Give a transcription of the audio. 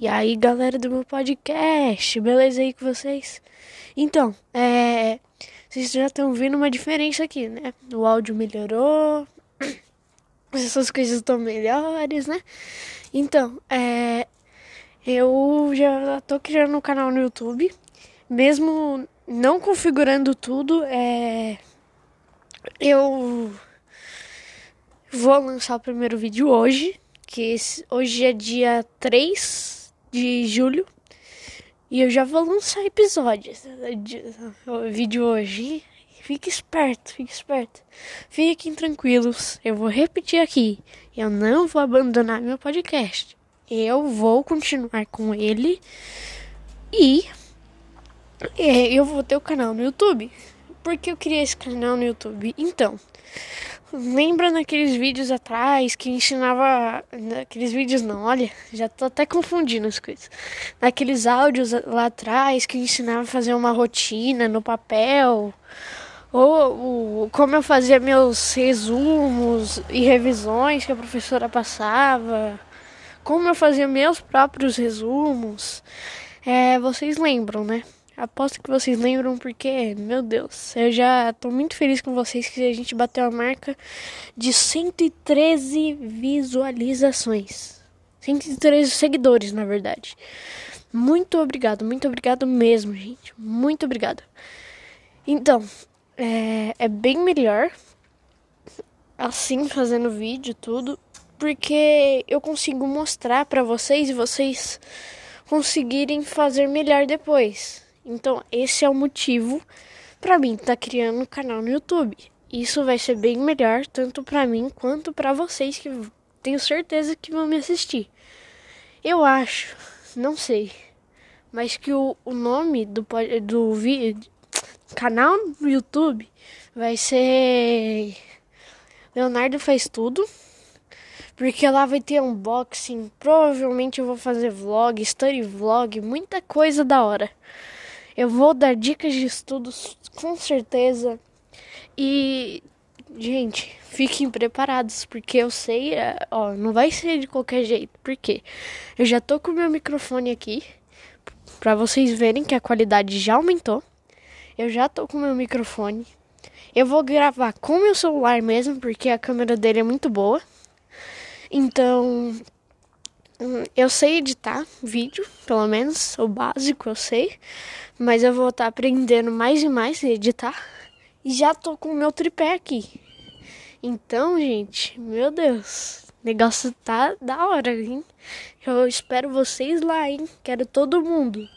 E aí, galera do meu podcast, beleza aí com vocês? Então, é. Vocês já estão vendo uma diferença aqui, né? O áudio melhorou, essas coisas estão melhores, né? Então, é. Eu já tô criando um canal no YouTube, mesmo não configurando tudo, é. Eu vou lançar o primeiro vídeo hoje, que hoje é dia 3 de julho. E eu já vou lançar episódios. O vídeo hoje. Fique esperto, fique esperto. Fiquem tranquilos. Eu vou repetir aqui. Eu não vou abandonar meu podcast. Eu vou continuar com ele. E eu vou ter o canal no YouTube. Por que eu criei esse canal no YouTube? Então, Lembra naqueles vídeos atrás que ensinava. Naqueles vídeos não, olha, já tô até confundindo as coisas. Naqueles áudios lá atrás que ensinava a fazer uma rotina no papel. Ou, ou como eu fazia meus resumos e revisões que a professora passava. Como eu fazia meus próprios resumos. É, vocês lembram, né? Aposto que vocês lembram porque, meu Deus, eu já tô muito feliz com vocês que a gente bateu a marca de 113 visualizações. 113 seguidores, na verdade. Muito obrigado, muito obrigado mesmo, gente. Muito obrigado. Então, é, é bem melhor assim fazendo vídeo tudo, porque eu consigo mostrar para vocês e vocês conseguirem fazer melhor depois. Então, esse é o motivo para mim estar tá criando um canal no YouTube. Isso vai ser bem melhor tanto para mim quanto para vocês que tenho certeza que vão me assistir. Eu acho, não sei, mas que o, o nome do do vídeo canal no YouTube vai ser Leonardo faz tudo. Porque lá vai ter unboxing, provavelmente eu vou fazer vlog, study vlog, muita coisa da hora. Eu vou dar dicas de estudos com certeza. E, gente, fiquem preparados, porque eu sei, é, ó, não vai ser de qualquer jeito. Porque eu já tô com o meu microfone aqui, para vocês verem que a qualidade já aumentou. Eu já tô com o meu microfone. Eu vou gravar com meu celular mesmo, porque a câmera dele é muito boa. Então, eu sei editar vídeo, pelo menos o básico eu sei. Mas eu vou estar tá aprendendo mais e mais a editar. E já tô com o meu tripé aqui. Então, gente, meu Deus. Negócio tá da hora, hein? Eu espero vocês lá, hein? Quero todo mundo.